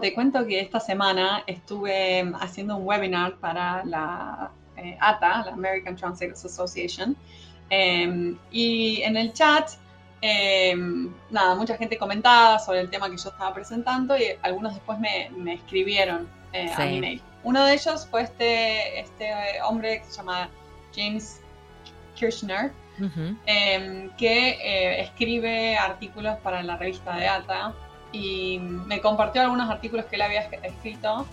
te cuento que esta semana estuve haciendo un webinar para la eh, ATA, la American Translators Association, em, y en el chat, em, nada, mucha gente comentaba sobre el tema que yo estaba presentando y algunos después me, escribieron eh, a mi mail. Uno de ellos fue este, este hombre que se llama James Kirchner, em, que eh, escribe artículos para la revista de ATA y me compartió algunos artículos que él había escrito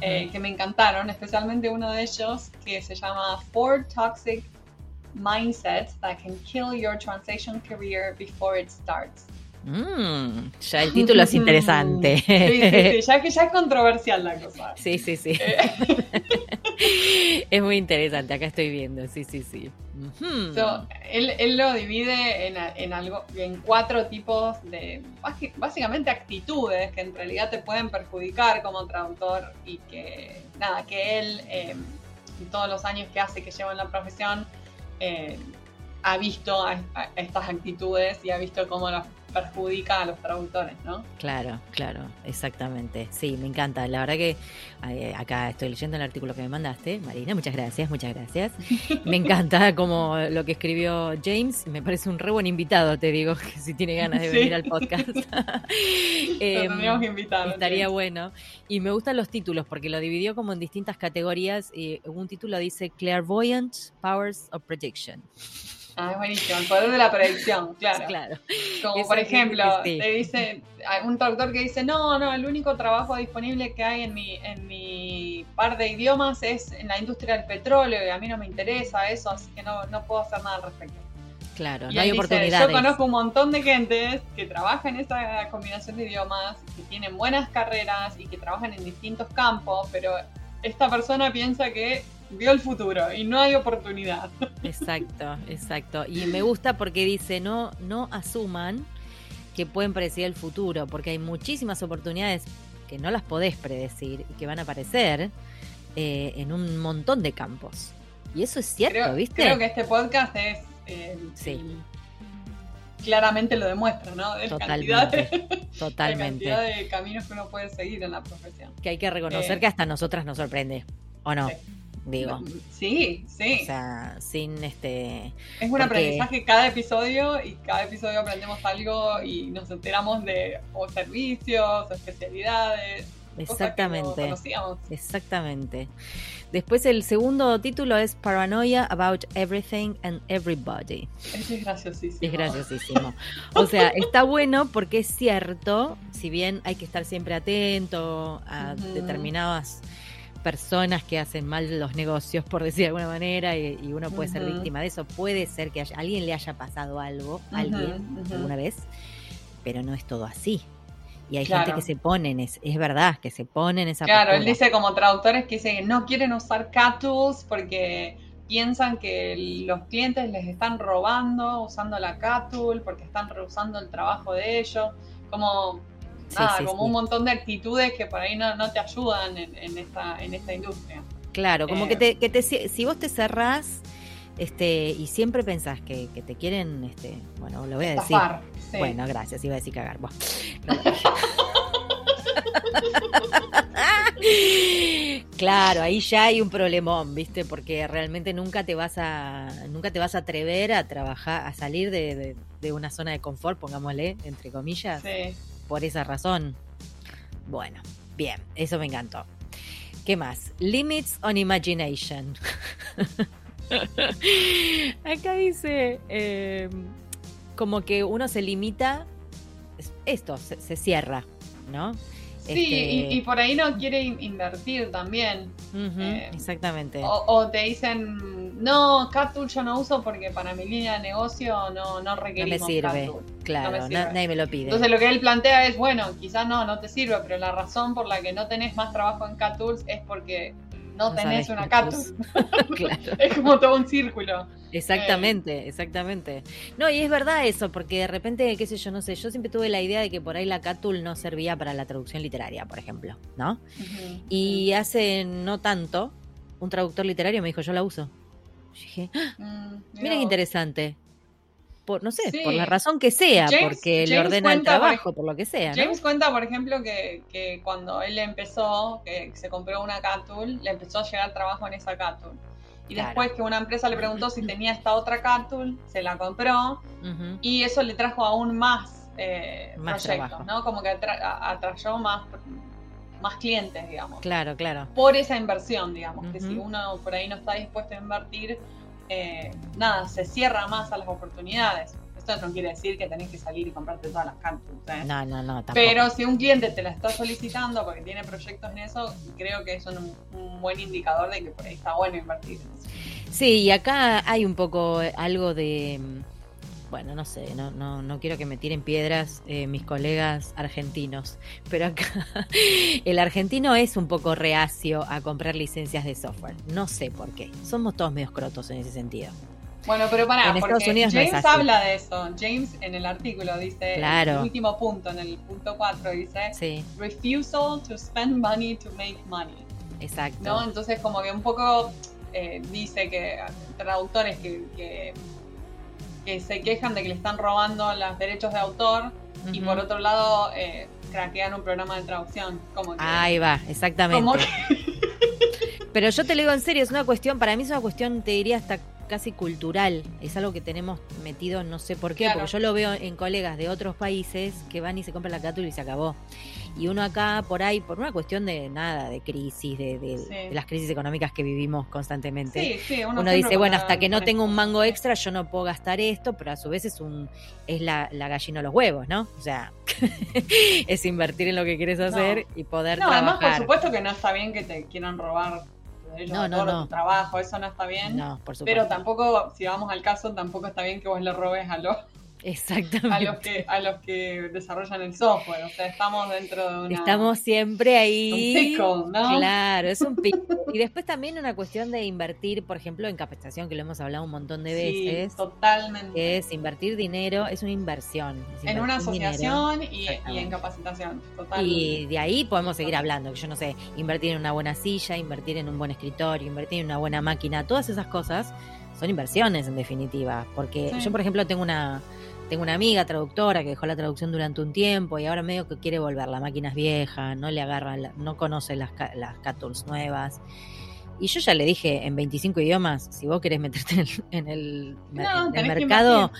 eh, que me encantaron, especialmente uno de ellos que se llama Four Toxic Mindsets That Can Kill Your Translation Career Before It Starts. Mm, ya el título es interesante. Sí, sí, sí, ya que ya es controversial la cosa. Sí, sí, sí. Eh. es muy interesante, acá estoy viendo, sí, sí, sí. él, lo divide en, algo, en cuatro tipos de, básicamente actitudes que en realidad te pueden perjudicar como traductor y que, nada, que él, eh, todos los años que hace que lleva en la profesión, eh, ha visto estas actitudes y ha visto cómo las perjudica a los traductores, ¿no? Claro, claro, exactamente. Sí, me encanta. La verdad que eh, acá estoy leyendo el artículo que me mandaste, Marina. Muchas gracias, muchas gracias. Me encanta como lo que escribió James. Me parece un re buen invitado, te digo, que si tiene ganas de venir al podcast. eh, Estaría bueno. Y me gustan los títulos porque lo dividió como en distintas categorías. Y un título dice Clairvoyant Powers of Prediction. Ah, es buenísimo, el poder de la predicción, claro. claro. Como por ejemplo, te dice, un traductor que dice, no, no, el único trabajo disponible que hay en mi, en mi par de idiomas es en la industria del petróleo y a mí no me interesa eso, así que no, no puedo hacer nada al respecto. Claro, no hay oportunidades. Yo conozco un montón de gente que trabaja en esa combinación de idiomas, que tienen buenas carreras y que trabajan en distintos campos, pero esta persona piensa que vio el futuro y no hay oportunidad. Exacto, exacto. Y me gusta porque dice, no, no asuman que pueden predecir el futuro, porque hay muchísimas oportunidades que no las podés predecir y que van a aparecer eh, en un montón de campos. Y eso es cierto, ¿viste? Creo que este podcast es... Eh, sí. Claramente lo demuestra, ¿no? totalmente. totalmente. La cantidad de caminos que uno puede seguir en la profesión. Que hay que reconocer eh, que hasta nosotras nos sorprende, ¿o no? Digo. Sí, sí. O sea, sin este... Es un aprendizaje cada episodio y cada episodio aprendemos algo y nos enteramos de o servicios, o especialidades. Exactamente. Exactamente. Después el segundo título es Paranoia About Everything and Everybody. es graciosísimo. Es graciosísimo. O sea, está bueno porque es cierto, si bien hay que estar siempre atento a determinadas personas que hacen mal los negocios, por decir de alguna manera, y, uno puede ser víctima de eso. Puede ser que alguien le haya pasado algo, alguien, alguna vez, pero no es todo así. Y hay gente que se pone en es, es verdad, que se pone en esa Claro, él dice como traductores que dicen no quieren usar cat porque piensan que los clientes les están robando usando la cat porque están rehusando el trabajo de ellos. Como nada, como un montón de actitudes que por ahí no, te ayudan en, esta, en esta industria. Claro, como que, eh, te, que te, si vos te cerrás este, y siempre pensás que, te quieren, este, bueno, lo voy a decir. Bueno, gracias, iba a decir cagar. claro, ahí ya hay un problemón, ¿viste? Porque realmente nunca te vas a nunca te vas a atrever a trabajar, a salir de, de una zona de confort, pongámosle, entre comillas. Sí por esa razón. Bueno, bien, eso me encantó. ¿Qué más? Limits on Imagination. Acá dice eh, como que uno se limita, esto se cierra, ¿no? Sí, y, este, por ahí no quiere invertir también. Eh, exactamente. O, te dicen, no, CatTool yo no uso porque para mi línea de negocio no, no requerimos No me sirve, claro, nadie me lo pide. Entonces lo que él plantea es, bueno, quizás no, no te sirve, pero la razón por la que no tenés más trabajo en CatTools es porque no, tenés una cactus. es como todo un círculo. Exactamente, eh. exactamente. No, y es verdad eso, porque de repente, qué sé yo, no sé, yo siempre tuve la idea de que por ahí la Catul no servía para la traducción literaria, por ejemplo, ¿no? Y hace no tanto, un traductor literario me dijo, yo la uso. Yo dije, ¡Ah! mm, mira qué interesante. Por, no sé, por la razón que sea, porque le ordena el trabajo, por, lo que sea. James cuenta, por ejemplo, que, que, cuando él empezó, que se compró una Catul, le empezó a llegar trabajo en esa Catul. Y después que una empresa le preguntó si tenía esta otra Catul, se la compró y eso le trajo aún más, eh, proyectos, ¿no? Como que atrayó más más clientes, digamos. Claro, claro. Por esa inversión, digamos, que si uno por ahí no está dispuesto a invertir, eh, nada, se cierra más a las oportunidades. Esto no quiere decir que tenés que salir y comprarte todas las cantos. ¿eh? No, no, no. Pero si un cliente te la está solicitando porque tiene proyectos en eso, creo que es un, un buen indicador de que por ahí está bueno invertir en eso. Sí, y acá hay un poco algo de bueno, no sé, no, no, no quiero que me tiren piedras eh, mis colegas argentinos, pero acá el argentino es un poco reacio a comprar licencias de software. No sé por qué. Somos todos medios crotos en ese sentido. Bueno, pero para, porque James habla de eso. James en el artículo dice, claro. el último punto, en el punto 4, dice, refusal to spend money to make money. Exacto. ¿No? Entonces como que un poco eh, dice que traductores que que se quejan de que le están robando los derechos de autor y por otro lado eh, craquean un programa de traducción. Como Ahí va, exactamente. Pero yo te lo digo en serio, es una cuestión, para mí es una cuestión, te diría hasta casi cultural. Es algo que tenemos metido, no sé por qué, porque yo lo veo en colegas de otros países que van y se compran la cátula y se acabó. Y uno acá por ahí, por una cuestión de nada, de crisis, de, las crisis económicas que vivimos constantemente, uno, dice, bueno, hasta que no tengo un mango extra yo no puedo gastar esto, pero a su vez es un es la, la gallina o los huevos, ¿no? O sea, es invertir en lo que quieres hacer y poder no, además por supuesto que no está bien que te quieran robar no, no, no. tu trabajo, eso no está bien. No, por supuesto. Pero tampoco, si vamos al caso, tampoco está bien que vos le robes a los Exactamente. A los, que, a los que desarrollan el software. O sea, estamos dentro de una. Estamos siempre ahí. Un ¿no? Claro, es un pico. y después también una cuestión de invertir, por ejemplo, en capacitación, que lo hemos hablado un montón de veces. Sí, totalmente. Es invertir dinero, es una inversión. en una asociación y, en capacitación. Totalmente. Y de ahí podemos seguir hablando. Que yo no sé, invertir en una buena silla, invertir en un buen escritorio, invertir en una buena máquina, todas esas cosas son inversiones en definitiva. Porque yo, por ejemplo, tengo una tengo una amiga traductora que dejó la traducción durante un tiempo y ahora medio que quiere volver. La máquina es vieja, no le agarra, no conoce las, las cat nuevas. Y yo ya le dije en 25 idiomas, si vos querés meterte en el, mercado,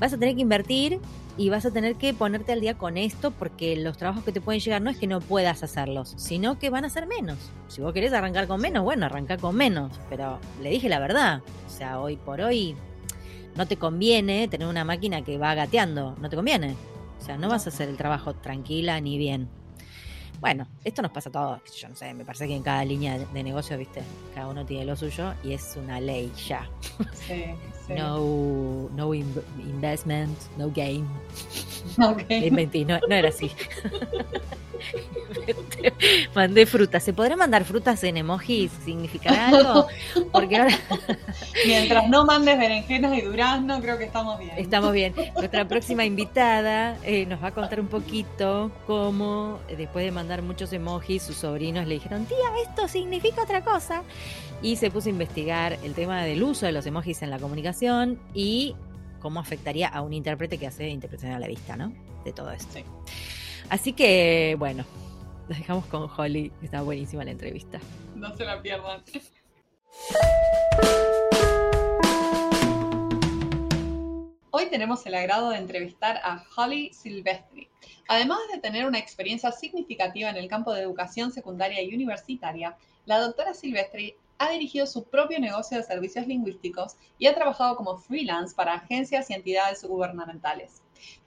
vas a tener que invertir y vas a tener que ponerte al día con esto porque los trabajos que te pueden llegar no es que no puedas hacerlos, sino que van a ser menos. Si vos querés arrancar con menos, bueno, arranca con menos. Pero le dije la verdad. O sea, hoy por hoy no te conviene tener una máquina que va gateando, no te conviene. O sea, no vas a hacer el trabajo tranquila ni bien. Bueno, esto nos pasa a todos. Yo no sé, me parece que en cada línea de negocio, viste, cada uno tiene lo suyo y es una ley ya. Sí, sí. No, no investment, no game. No, no era así. Mandé frutas. ¿Se podrá mandar frutas en emojis? ¿Significará algo? Porque ahora. Mientras no mandes berenjenas y durazno, creo que estamos bien. Estamos bien. Nuestra próxima invitada eh, nos va a contar un poquito cómo, después de mandar muchos emojis, sus sobrinos le dijeron: Tía, esto significa otra cosa. Y se puso a investigar el tema del uso de los emojis en la comunicación y cómo afectaría a un intérprete que hace interpretación a la vista, ¿no? De todo esto. Sí. Así que, bueno, nos dejamos con Holly. Está buenísima la entrevista. No se la pierdan. Hoy tenemos el agrado de entrevistar a Holly Silvestri. Además de tener una experiencia significativa en el campo de educación secundaria y universitaria, la doctora Silvestri ha dirigido su propio negocio de servicios lingüísticos y ha trabajado como freelance para agencias y entidades gubernamentales.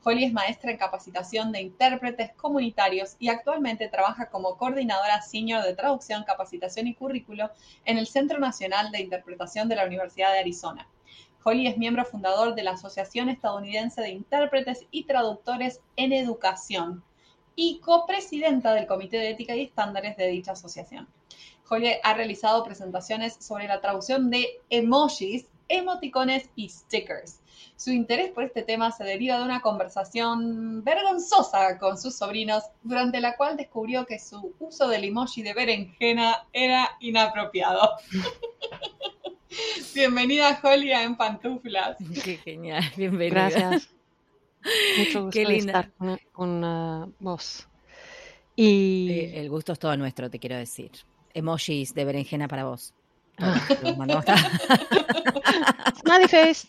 Holly es maestra en capacitación de intérpretes comunitarios y actualmente trabaja como coordinadora senior de traducción, capacitación y currículo en el Centro Nacional de Interpretación de la Universidad de Arizona. Holly es miembro fundador de la Asociación Estadounidense de Intérpretes y Traductores en Educación y copresidenta del Comité de Ética y Estándares de dicha asociación. Holly ha realizado presentaciones sobre la traducción de emojis, emoticones y stickers su interés por este tema se deriva de una conversación vergonzosa con sus sobrinos, durante la cual descubrió que su uso del emoji de berenjena era inapropiado. Bienvenida, Jolia, en pantuflas. Qué genial, bienvenida. Gracias. Mucho gusto de estar con, uh, vos. Y... Eh, el gusto es todo nuestro, te quiero decir. Emojis de berenjena para vos. Smiley face.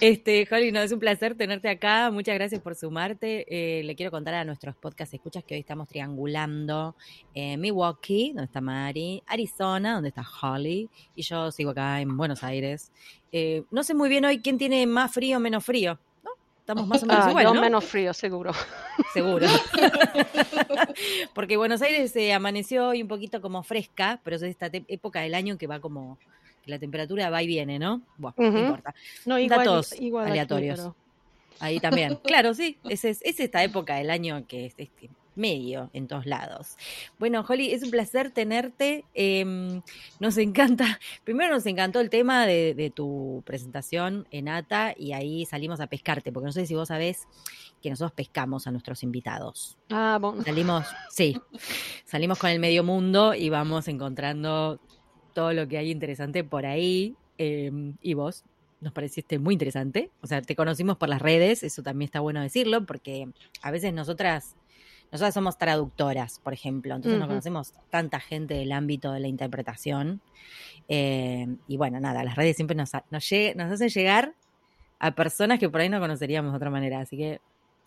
este, Holly, no, es un placer tenerte acá. Muchas gracias por sumarte. Eh, le quiero contar a nuestros podcast escuchas que hoy estamos triangulando en Milwaukee, donde está Mari, Arizona, donde está Holly, y yo sigo acá en Buenos Aires. Eh, no sé muy bien hoy quién tiene más frío o menos frío. Estamos más o menos ah, igual, yo menos frío, seguro. Seguro. Porque Buenos Aires se amaneció hoy un poquito como fresca, pero es esta época del año que va como que la temperatura va y viene, ¿no? Bueno, no importa. No, igual, Datos aleatorios. Ahí también. claro, sí. Es, es, esta época del año que es, medio en todos lados. Bueno, Holly, es un placer tenerte. Em, nos encanta, primero nos encantó el tema de, tu presentación en ATA y ahí salimos a pescarte, porque no sé si vos sabés que nosotros pescamos a nuestros invitados. Ah, bueno. Salimos, sí, salimos con el medio mundo y vamos encontrando todo lo que hay interesante por ahí. Em, y vos nos pareciste muy interesante. O sea, te conocimos por las redes, eso también está bueno decirlo, porque a veces nosotras nosotras somos traductoras, por ejemplo, entonces no conocemos tanta gente del ámbito de la interpretación. Eh, y bueno, nada, las redes siempre nos, nos, nos, hacen llegar a personas que por ahí no conoceríamos de otra manera, así que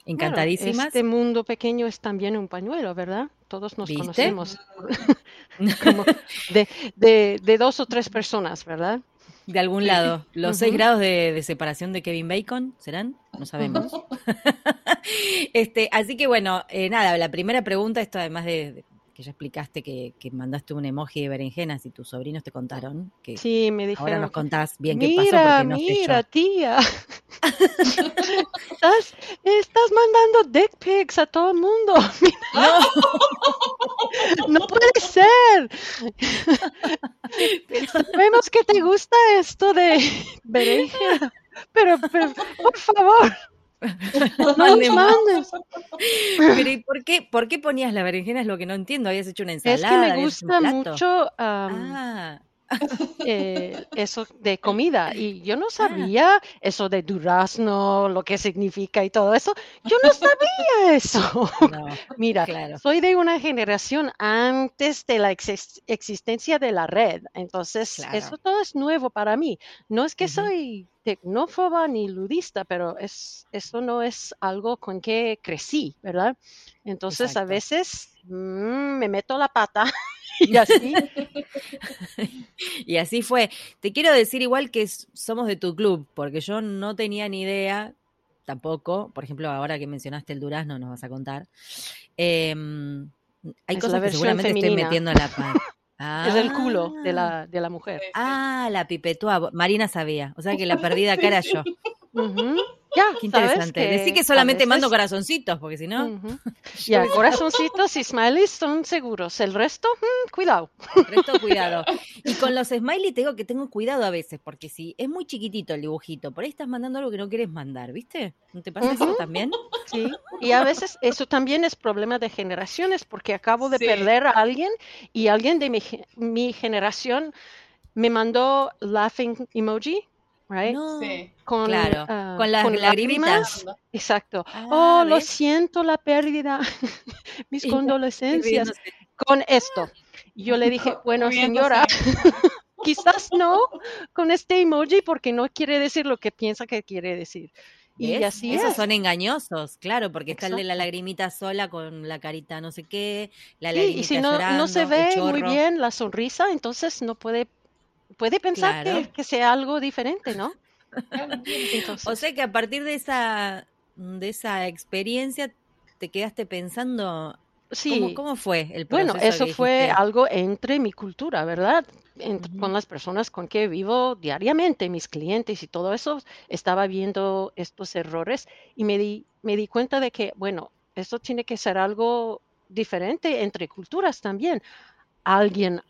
encantadísimas. este mundo pequeño es también un pañuelo, ¿verdad? Todos nos conocemos Como de, de, de dos o tres personas, ¿verdad? De algún lado. Los seis grados de, separación de Kevin Bacon, ¿serán? No sabemos. este, así que bueno, eh, nada, la primera pregunta, esto además de, que ya explicaste que, mandaste un emoji de berenjenas y tus sobrinos te contaron. Que sí, me dijeron. Ahora nos contás bien qué pasó porque no Mira, tía. estás, estás mandando dick pics a todo el mundo. No. no puede ser. Sabemos que te gusta esto de berenjena, pero, pero por favor. No. Pero ¿y por qué, por qué ponías la berenjena? Es lo que no entiendo. Habías hecho una ensalada. Es que me gusta mucho ah. Eh, eso de comida y yo no ah. sabía eso de durazno, lo que significa y todo eso. Yo no sabía eso. Mira, soy de una generación antes de la existencia de la red, entonces eso todo es nuevo para mí. No es que soy tecnófoba ni ludista, pero es, eso no es algo con que crecí, ¿verdad? Entonces a veces mm, me meto la pata y así. y así fue. Te quiero decir igual que somos de tu club, porque yo no tenía ni idea, tampoco, por ejemplo, ahora que mencionaste el durazno, nos vas a contar. Em, hay cosas que seguramente estoy metiendo en la Es el culo de la, de la mujer. Ah, la pipetúa. Marina sabía. O sea que la perdida cara yo. Ya, Qué interesante. Que Decí que solamente mando corazoncitos, porque si no. Ya, corazoncitos y smileys son seguros. El resto, mm, cuidado. El resto, cuidado. Y con los smileys te digo que tengo cuidado a veces, porque si es muy chiquitito el dibujito, por ahí estás mandando algo que no quieres mandar, ¿viste? ¿No te pasa eso también? Sí. Y a veces eso también es problema de generaciones, porque acabo de perder a alguien y alguien de mi, mi generación me mandó laughing emoji con, claro, ah, con las lágrimas. Exacto. Ah, oh, lo siento la pérdida. Mis condolencias. Con esto. Yo le dije, bueno, señora, quizás no con este emoji porque no quiere decir lo que piensa que quiere decir. Y así Esos son engañosos, claro, porque está el de la lagrimita sola con la carita no sé qué, la sí, y si no, no se ve muy bien la sonrisa, entonces no puede puede pensar que, sea algo diferente, ¿no? O sea que a partir de esa, de esa experiencia te quedaste pensando Sí. ¿Cómo, fue el proceso? Bueno, eso fue algo entre mi cultura, ¿verdad? Con las personas con que vivo diariamente, mis clientes y todo eso, estaba viendo estos errores y me di, me di cuenta de que, bueno, esto tiene que ser algo diferente entre culturas también. Alguien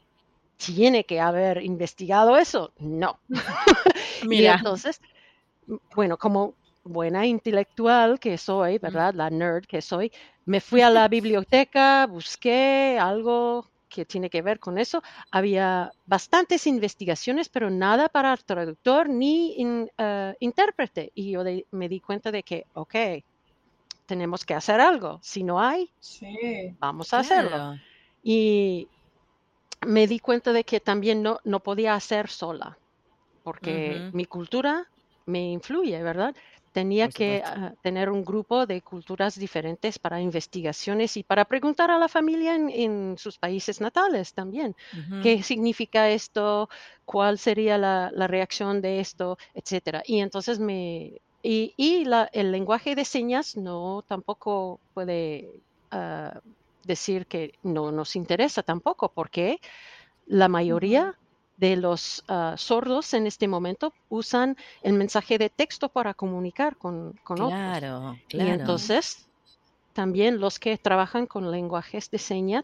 tiene que haber investigado eso. No. Mira. entonces, bueno, como buena intelectual que soy, ¿verdad? La nerd que soy, me fui a la biblioteca, busqué algo que tiene que ver con eso. Había bastantes investigaciones, pero nada para traductor ni eh, intérprete. Y yo me di cuenta de que, ok, tenemos que hacer algo. Si no hay, vamos a hacerlo. Y me di cuenta de que también no, no podía hacer sola, porque mi cultura me influye, ¿verdad? Tenía que ah, tener un grupo de culturas diferentes para investigaciones y para preguntar a la familia en, sus países natales también. ¿Qué significa esto? ¿Cuál sería la, reacción de esto? Etcétera. Y entonces me... Y, el lenguaje de señas no tampoco puede ah, decir que no nos interesa tampoco, porque la mayoría de los ah, sordos en este momento usan el mensaje de texto para comunicar con, con claro, otros. Claro. Y entonces, también los que trabajan con lenguajes de señas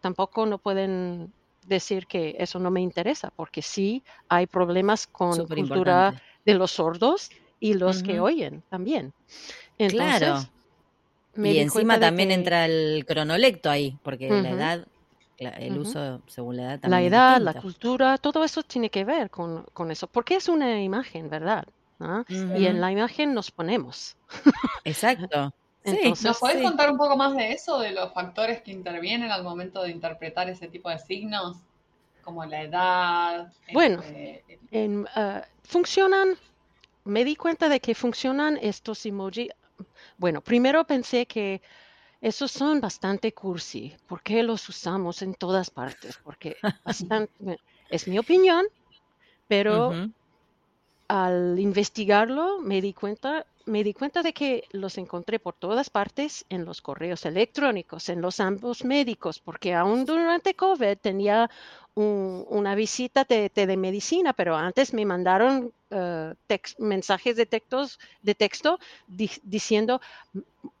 tampoco no pueden decir que eso no me interesa, porque sí hay problemas con la cultura de los sordos y los que oyen también. Entonces, claro. Y encima también entra el cronolecto ahí, porque la edad el uso según la edad también. La edad, la cultura, todo eso tiene que ver con, eso, porque es una imagen, ¿verdad? ¿Ah? Y en la imagen nos ponemos. Exacto. ¿Nos puedes contar un poco más de eso, de los factores que intervienen al momento de interpretar ese tipo de signos? Como la edad. Bueno, este, ah, funcionan, me di cuenta de que funcionan estos emojis. Bueno, primero pensé que esos son bastante cursi. ¿Por qué los usamos en todas partes? Porque bastante, es mi opinión, pero al investigarlo me di cuenta me di cuenta de que los encontré por todas partes en los correos electrónicos, en los ambos médicos, porque aún durante COVID tenía una visita de, medicina, pero antes me mandaron eh, mensajes de, textos, de texto diciendo,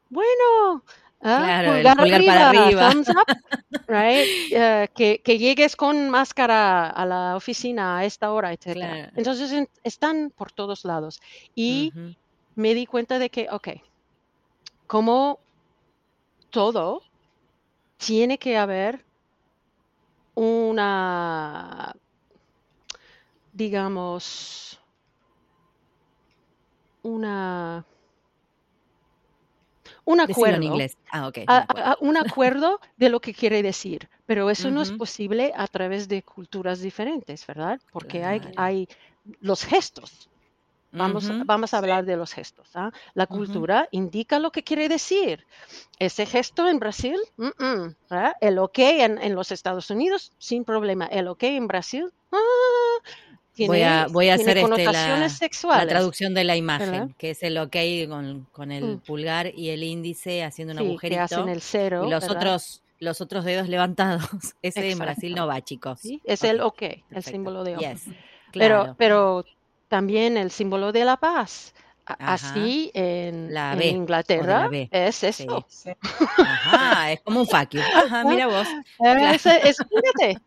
bueno, Ah, pulgar, para arriba. Thumbs up, right? Eh, que, llegues con máscara a la oficina a esta hora, etc. Entonces están por todos lados. Y me di cuenta de que, ok, como todo, tiene que haber una, digamos, una un acuerdo. En inglés. Ah, un acuerdo de lo que quiere decir, pero eso no es posible a través de culturas diferentes, ¿verdad? Porque hay, hay los gestos. Vamos, vamos a hablar de los gestos. ¿ah? La cultura indica lo que quiere decir. Ese gesto en Brasil, el ok en, los Estados Unidos, sin problema. El ok en Brasil, ah, voy a, voy a hacer este, la, traducción de la imagen, que es el ok con, el mm. pulgar y el índice haciendo un sí, agujerito. el cero. Y los otros, los otros dedos levantados. Ese en Brasil no va, chicos. Es el ok, el símbolo de ok. pero, pero también el símbolo de la paz. Así en, Inglaterra es eso. Ajá, es como un fuck Ajá, mira vos. Es, es,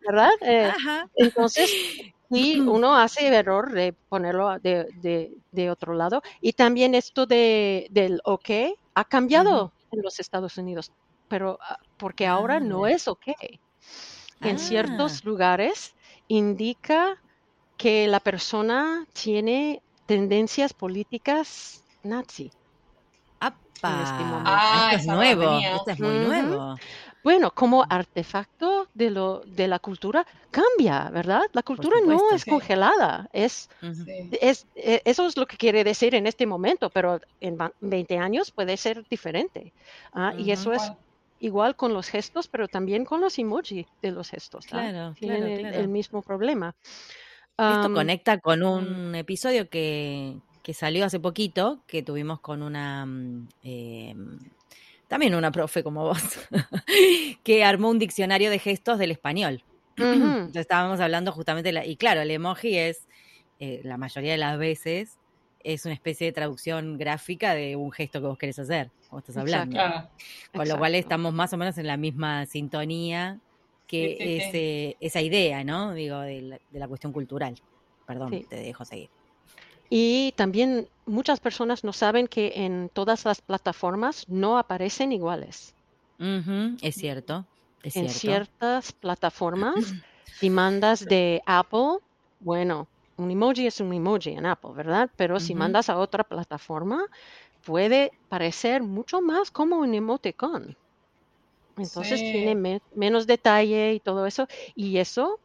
¿verdad? Eh, entonces, y uno hace el error de ponerlo de, otro lado. Y también esto de, del OK ha cambiado en los Estados Unidos, pero ah, porque ahora no ah. es OK. En ciertos ah. lugares indica que la persona tiene tendencias políticas nazi. Este ah, esto es nuevo, esto es muy nuevo. Bueno, como artefacto de, lo, de la cultura cambia, ¿verdad? La cultura no es congelada, es, es, e, eso es lo que quiere decir en este momento, pero en 20 años puede ser diferente. ¿ah? Y eso es igual con los gestos, pero también con los emojis de los gestos. Claro, Tienen El, mismo problema. Esto conecta con un episodio que, que, salió hace poquito, que tuvimos con una mm, em, también una profe como vos, que armó un diccionario de gestos del español. Entonces estábamos hablando justamente, la, y claro, el emoji es, eh, la mayoría de las veces, es una especie de traducción gráfica de un gesto que vos querés hacer, como estás hablando. Con lo cual estamos más o menos en la misma sintonía que esa idea, ¿no? Digo, de la, cuestión cultural. Perdón, te dejo seguir. Y también muchas personas no saben que en todas las plataformas no aparecen iguales. es cierto. en ciertas plataformas, si mandas de Apple, bueno, un emoji es un emoji en Apple, ¿verdad? Pero si mandas a otra plataforma, puede parecer mucho más como un emoticon. Entonces tiene menos detalle y todo eso. Y eso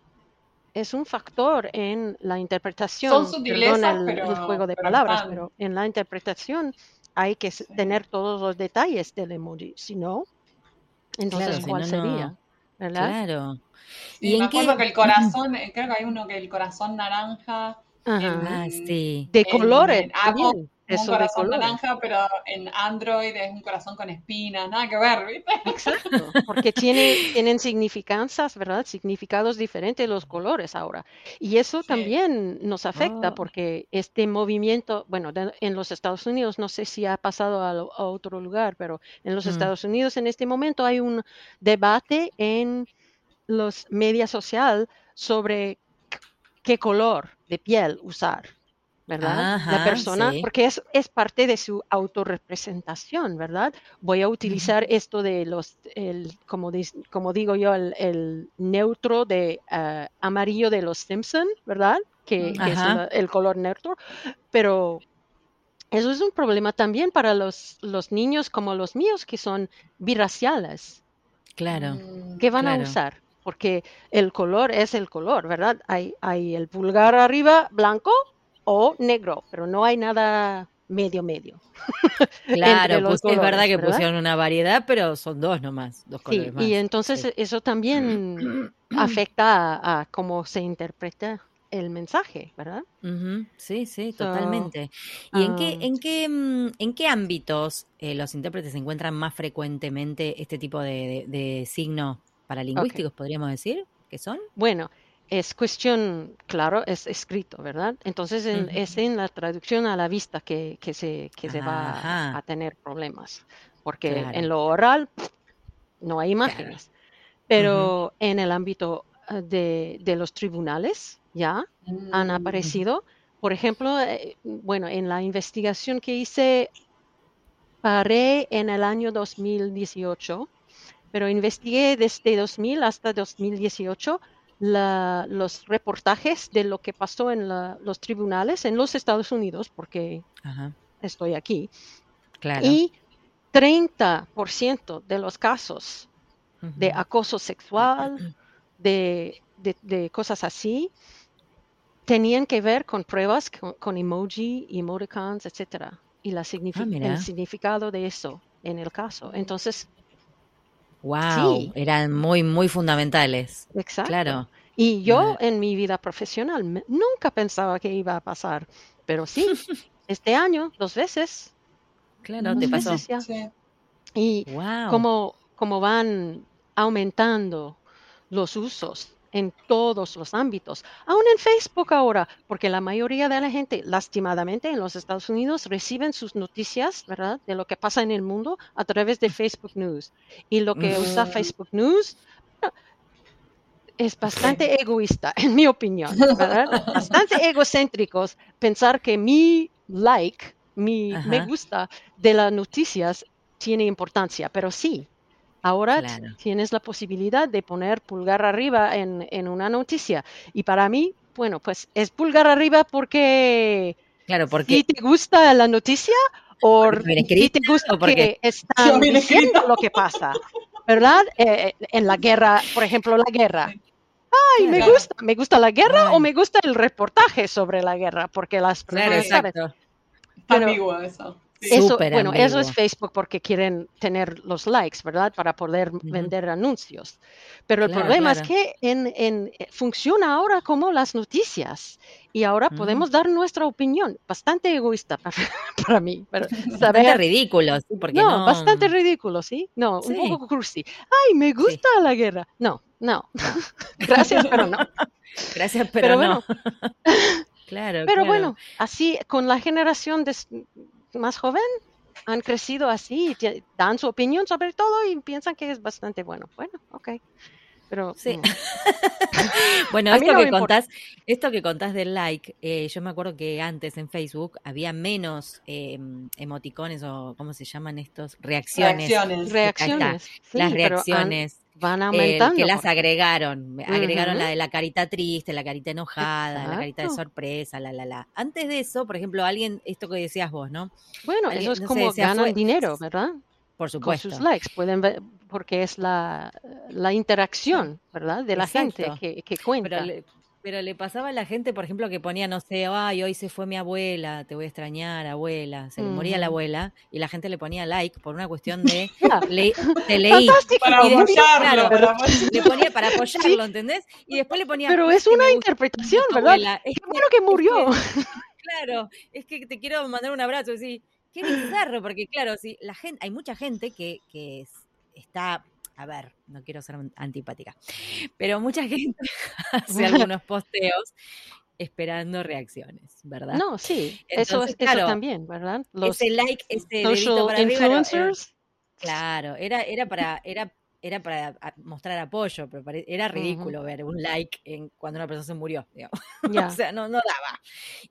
es un factor en la interpretación. Son perdón, el, juego de palabras, pero en la interpretación hay que tener todos los detalles del emoji. Si no, entonces ¿cuál sería? ¿Verdad? Claro. ¿Y me acuerdo que el corazón, eh, creo que hay uno que el corazón naranja. ah, sí. De colores es un corazón naranja, pero en Android es un corazón con espinas, nada que ver, ¿viste? Exacto, porque tiene, tienen significancias, ¿verdad? Significados diferentes los colores ahora. Y eso también nos afecta oh. porque este movimiento, bueno, en los Estados Unidos, no sé si ha pasado a, otro lugar, pero en los mm. Estados Unidos en este momento hay un debate en los medios social sobre qué color de piel usar. ¿Verdad? la persona, porque es, es, parte de su autorrepresentación, ¿verdad? Voy a utilizar esto de los, el, como, como digo yo, el, neutro de eh, amarillo de los Simpson, ¿verdad? Que, es el color neutro, pero eso es un problema también para los, los niños como los míos que son biraciales. Claro. ¿Qué van a usar? Porque el color es el color, ¿verdad? Hay, hay el pulgar arriba blanco o negro, pero no hay nada medio medio. Claro, pues es verdad que pusieron una variedad, pero son dos nomás, dos colores Y entonces eso también afecta a, cómo se interpreta el mensaje, ¿verdad? Sí, sí, totalmente. ¿Y en, qué, ah, en, qué, mm, en qué ámbitos eh, los intérpretes encuentran más frecuentemente este tipo de, de, signos paralingüísticos, podríamos decir, que son? Bueno, es cuestión, claro, es escrito, ¿verdad? Entonces es en la traducción a la vista que, se, se va a, tener problemas, porque en lo oral no hay imágenes, pero en el ámbito ah, de, los tribunales ya han mm. aparecido, por ejemplo, eh, bueno, en la investigación que hice, paré en el año 2018, pero investigué desde 2000 hasta 2018 los reportajes de lo que pasó en los tribunales en los Estados Unidos, porque estoy aquí. Y 30% de los casos de acoso sexual, de, cosas así, tenían que ver con pruebas con, emoji, emoticons, etc. Y la ah, el significado de eso en el caso. Entonces, Wow, eran muy, muy fundamentales. Exacto. Claro. Y yo en mi vida profesional nunca pensaba que iba a pasar, pero sí, este año, dos veces. Claro, te pasó. Y como, como van aumentando los usos en todos los ámbitos, aún en Facebook ahora, porque la mayoría de la gente, lastimadamente en los Estados Unidos, reciben sus noticias, ¿verdad?, de lo que pasa en el mundo a través de Facebook News. Y lo que usa Facebook News es bastante egoísta, en mi opinión, ¿verdad? bastante egocéntricos pensar que mi like, mi me gusta de las noticias tiene importancia, pero sí, Ahora tienes la posibilidad de poner pulgar arriba en, en, una noticia. Y para mí, bueno, pues es pulgar arriba porque... Claro, porque... Si te gusta la noticia o si te gusta porque están diciendo lo que pasa, ¿verdad? Eh, en la guerra, por ejemplo, la guerra. Ay, me gusta, me gusta la guerra o me gusta el reportaje sobre la guerra, porque las personas claro, exacto. Pero, eso. Eso, bueno, eso es Facebook porque quieren tener los likes, ¿verdad? Para poder vender anuncios. Pero el problema es que en, en, eh, funciona ahora como las noticias y ahora podemos dar nuestra opinión, bastante egoísta para, mí. Pero bastante ridículo, ¿sí? Porque no, bastante ridículo, ¿sí? No, un poco cursi. Ay, me gusta la guerra. No, no. Gracias, pero no. Gracias, pero, no. claro. Pero bueno, así con la generación de más joven han crecido así, dan su opinión sobre todo y piensan que es bastante bueno. Bueno, ok. Pero, sí. Mm. bueno, esto que, contás, esto que contás del like, eh, yo me acuerdo que antes en Facebook había menos em, emoticones o, ¿cómo se llaman estos? Reacciones. Reacciones. Reacciones. Las reacciones van aumentando. que las agregaron. Agregaron la de la carita triste, la carita enojada, la carita de sorpresa, la, la, la. Antes de eso, por ejemplo, alguien, esto que decías vos, ¿no? Bueno, eso es como ganan dinero, ¿verdad? Por supuesto. Con sus likes, pueden ver, porque es la, la interacción, ¿verdad? De la gente que, que cuenta. Pero le pasaba a la gente, por ejemplo, que ponía, no sé, ay, hoy se fue mi abuela, te voy a extrañar, abuela. Se le moría la abuela y la gente le ponía like por una cuestión de le, te leí. Para apoyarlo. le ponía para apoyarlo, ¿entendés? Y después le ponía. Pero es una interpretación, ¿verdad? Es Qué bueno que murió. claro, es que te quiero mandar un abrazo, sí. Qué bizarro, porque claro, sí, la gente, hay mucha gente que, que está a ver, no quiero ser antipática, pero mucha gente hace algunos posteos esperando reacciones, ¿verdad? No, sí, eso, es, eso también, ¿verdad? Los ese like, ese dedito para influencers. claro, era, era para, era, era para mostrar apoyo, pero era ridículo ver un like en, cuando una persona se murió, o sea, no, no daba.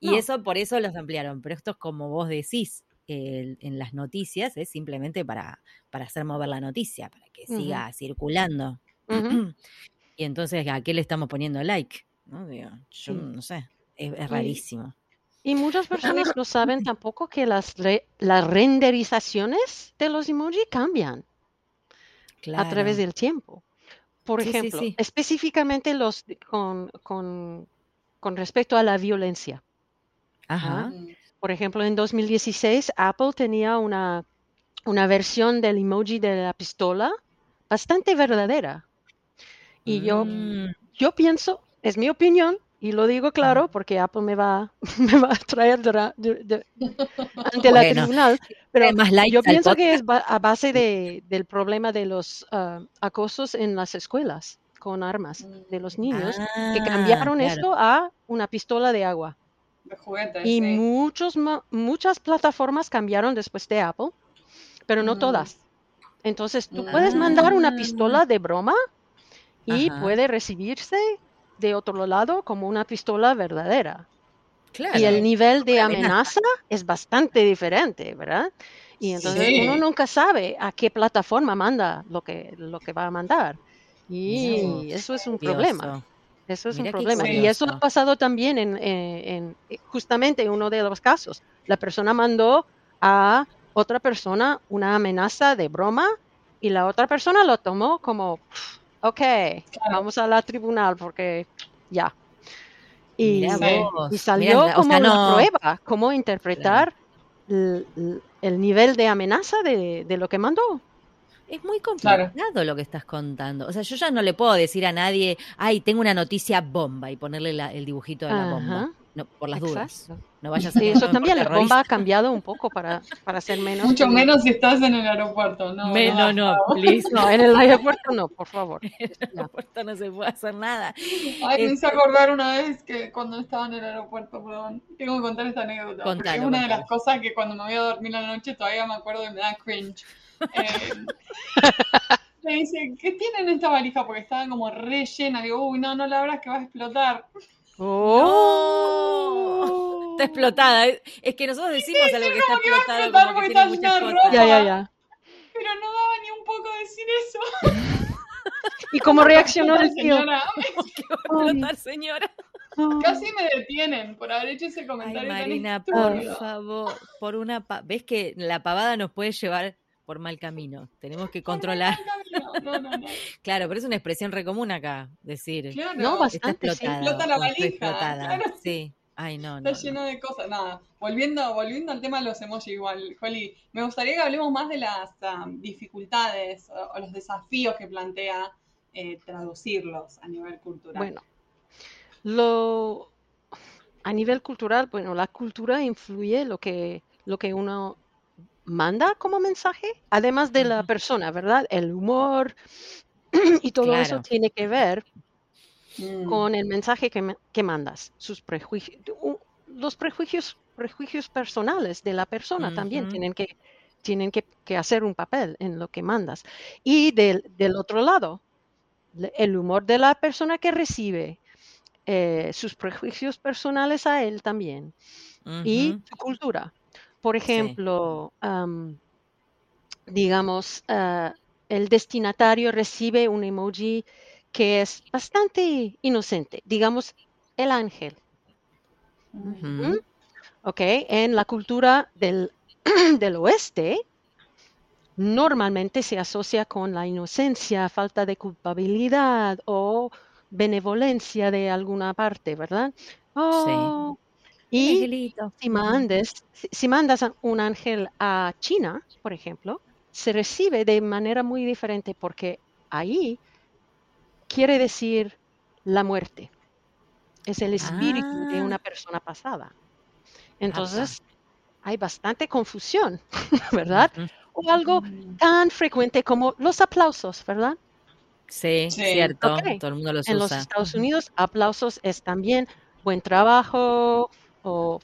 Y eso, por eso los ampliaron, pero esto es como vos decís, en las noticias es simplemente para, para hacer mover la noticia, para que siga circulando. y entonces, ¿a qué le estamos poniendo like? ¿No? yo no sé, es, rarísimo. Y muchas personas no saben tampoco que las, las renderizaciones de los emojis cambian a través del tiempo. Por ejemplo, específicamente los con, con, con, respecto a la violencia. Ajá. Mm. Por ejemplo, en 2016 Apple tenía una, una versión del emoji de la pistola bastante verdadera. Y yo, mm. yo pienso, es mi opinión, y lo digo claro porque Apple me va, me va a traer ante la tribunal, pero yo pienso que es a base de, del problema de los ah, acosos en las escuelas con armas de los niños, que ah, cambiaron esto a una pistola de agua y muchos, muchas plataformas cambiaron después de Apple, pero no todas. Entonces, tú puedes mandar una pistola de broma y puede recibirse de otro lado como una pistola verdadera. Y el nivel de amenaza es bastante diferente, ¿verdad? Y entonces uno nunca sabe a qué plataforma manda lo que, lo que va a mandar. Y eso es un problema. Eso es un problema. Y eso ha pasado también en, en, justamente en uno de los casos. La persona mandó a otra persona una amenaza de broma y la otra persona lo tomó como, ok, vamos a la tribunal porque ya. Y, salió como una prueba, cómo interpretar el, el, nivel de amenaza de, de lo que mandó. Es muy complicado lo que estás contando. O sea, yo ya no le puedo decir a nadie, ay, tengo una noticia bomba y ponerle el dibujito de la bomba. No, por las dudas. No vayas a sí, eso también, la bomba ha cambiado un poco para, para ser menos. Mucho menos si estás en el aeropuerto, ¿no? no, no, please. No, en el aeropuerto no, por favor. En el aeropuerto no se puede hacer nada. Ay, me hice este acordar una vez que cuando estaba en el aeropuerto, perdón, tengo que contar esta anécdota. Contalo, es una de las cosas que cuando me voy a dormir la noche todavía me acuerdo y me da cringe. Eh, me dice, ¿qué tienen esta valija? Porque estaba como rellena. Digo, uy, no, no la abras que va a explotar. Oh. Está explotada. Es que nosotros decimos algo que está explotado. Como que tiene muchas cosas. Ya, ya, ya. Pero no daba ni un poco decir eso. ¿Y cómo reaccionó el tío? Señora. ¿Qué va a explotar, señora? Casi me detienen por haber hecho ese comentario. Ay, Marina, por favor, por una ves que la pavada nos puede llevar por mal camino. Tenemos que controlar. claro, pero es una expresión recomún acá, decir. Claro, no, está explotada. Explota la valija. Claro. Sí. Ay, no, Está lleno de cosas. Nada, volviendo, volviendo al tema de los emojis igual, Joli, me gustaría que hablemos más de las um, dificultades o, los desafíos que plantea eh, traducirlos a nivel cultural. Bueno, lo a nivel cultural, bueno, la cultura influye lo que, lo que uno manda como mensaje, además de la persona, ¿verdad? El humor y todo eso tiene que ver mm. con el mensaje que, mandas, sus prejuicios, los prejuicios, prejuicios personales de la persona también tienen que tienen que, hacer un papel en lo que mandas. Y del, otro lado, el humor de la persona que recibe, eh, sus prejuicios personales a él también, y su cultura. Por ejemplo, digamos, ah, el destinatario recibe un emoji que es bastante inocente, digamos el ángel. Ok, en la cultura del, del oeste, normalmente se asocia con la inocencia, falta de culpabilidad o benevolencia de alguna parte, ¿verdad? Oh, y si mandas, si mandas un ángel a China, por ejemplo, se recibe de manera muy diferente porque ahí quiere decir la muerte. Es el espíritu de ah. una persona pasada. Entonces, hay bastante confusión, ¿verdad? O algo tan frecuente como los aplausos, ¿verdad? Sí, cierto. Todo el mundo los en los Estados Unidos, aplausos es también buen trabajo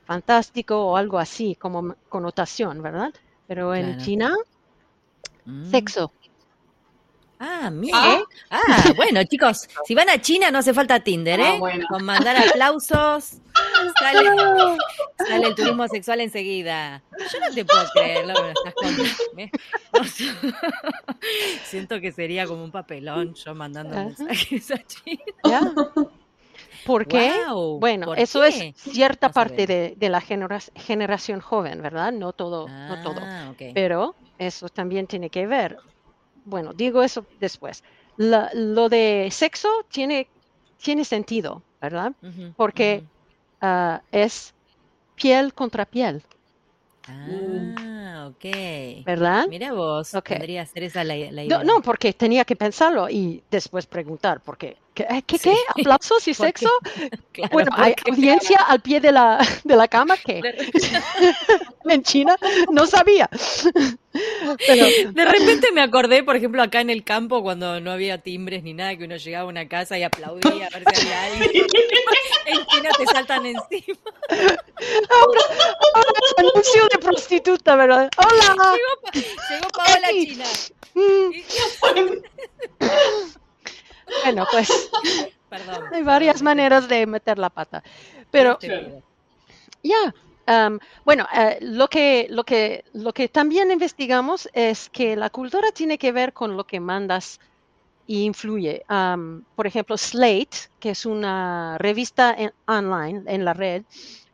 o fantástico o algo así como connotación, ¿verdad? Pero en China, mm. sexo. Ah, mira. Ah. ah. bueno, chicos, si van a China no hace falta Tinder, ah, ¿eh? Con mandar aplausos sale, sale, el turismo sexual enseguida. Yo no te puedo creer lo que estás contando. Siento que sería como un papelón yo mandando mensajes a China. ¿Por qué? bueno, eso es cierta parte de, la generación joven, ¿verdad? No todo, no todo. Ah, Pero eso también tiene que ver bueno, digo eso después. lo de sexo tiene, tiene sentido, ¿verdad? Porque ah, es piel contra piel. Ah, ok. ¿Verdad? Mira vos, podría ser esa la, idea. No, porque tenía que pensarlo y después preguntar, porque ¿qué? ¿Qué? qué? ¿Aplausos y sexo? bueno, hay audiencia al pie de la, de la cama que en China no sabía. De repente me acordé, por ejemplo, acá en el campo, cuando no había timbres ni nada, que uno llegaba a una casa y aplaudía a ver si había alguien. en China te saltan encima. Ahora, anuncio de prostituta, ¿verdad? Hola. Llegó, Paola China. Mm. Bueno, pues. Perdón. Hay varias maneras de meter la pata. Pero. Ya, bueno, eh, lo, que, lo, que, lo que también investigamos es que la cultura tiene que ver con lo que mandas e influye. por ejemplo, Slate, que es una revista online en la red,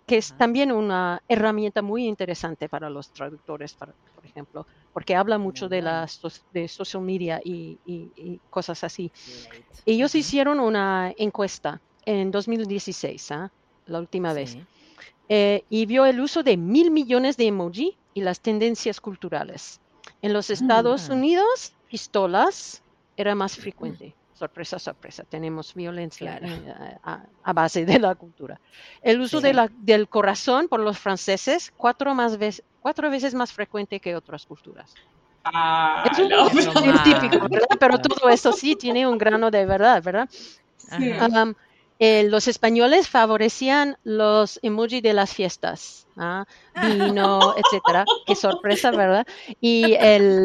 que es también una herramienta muy interesante para los traductores, por ejemplo, porque habla mucho de, las, de social media y, cosas así. Ellos hicieron una encuesta en 2016, ¿ah? la última vez eh, y vio el uso de mil millones de emoji y las tendencias culturales. En los Estados ah. Unidos, pistolas era más frecuente. Sorpresa, sorpresa, tenemos violencia eh, a, base de la cultura. El uso de la, del corazón por los franceses, cuatro, más cuatro veces más frecuente que otras culturas. Ah, es, típico, ¿verdad? Pero todo eso sí tiene un grano de verdad, ¿verdad? Sí. Eh, los españoles favorecían los emojis de las fiestas, ¿ah? vino, etcétera. Qué sorpresa, ¿verdad? Y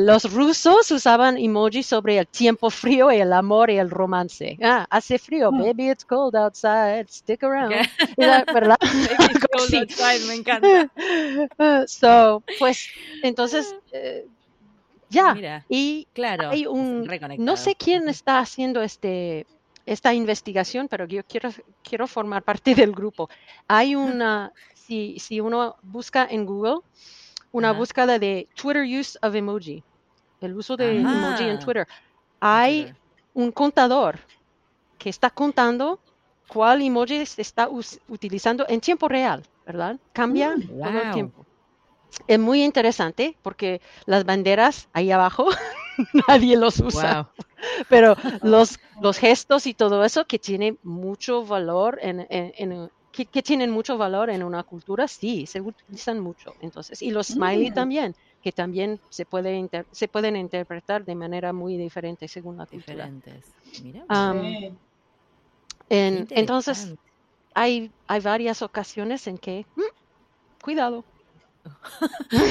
los rusos usaban emojis sobre el tiempo frío y el amor y el romance. Ah, hace frío, hmm. baby, it's cold outside, stick around. ¿Verdad? it's cold outside, me encanta. So, pues, entonces, eh, ya. y claro, hay un, no sé quién está haciendo este esta investigación, pero yo quiero, quiero formar parte del grupo. Hay una, si, si uno busca en Google, una búsqueda de Twitter use of emoji, el uso de emoji en Twitter. Hay un contador que está contando cuál emoji se está utilizando en tiempo real, ¿verdad? Cambia mm, todo el tiempo. Es muy interesante porque las banderas ahí abajo nadie los usa. Pero los, los gestos y todo eso que tiene mucho valor en, en, que, tienen mucho valor en una cultura, sí, se utilizan mucho. Entonces, y los smiley mm. también, que también se, puede se pueden interpretar de manera muy diferente según la cultura. entonces, hay, hay varias ocasiones en que, mm, cuidado.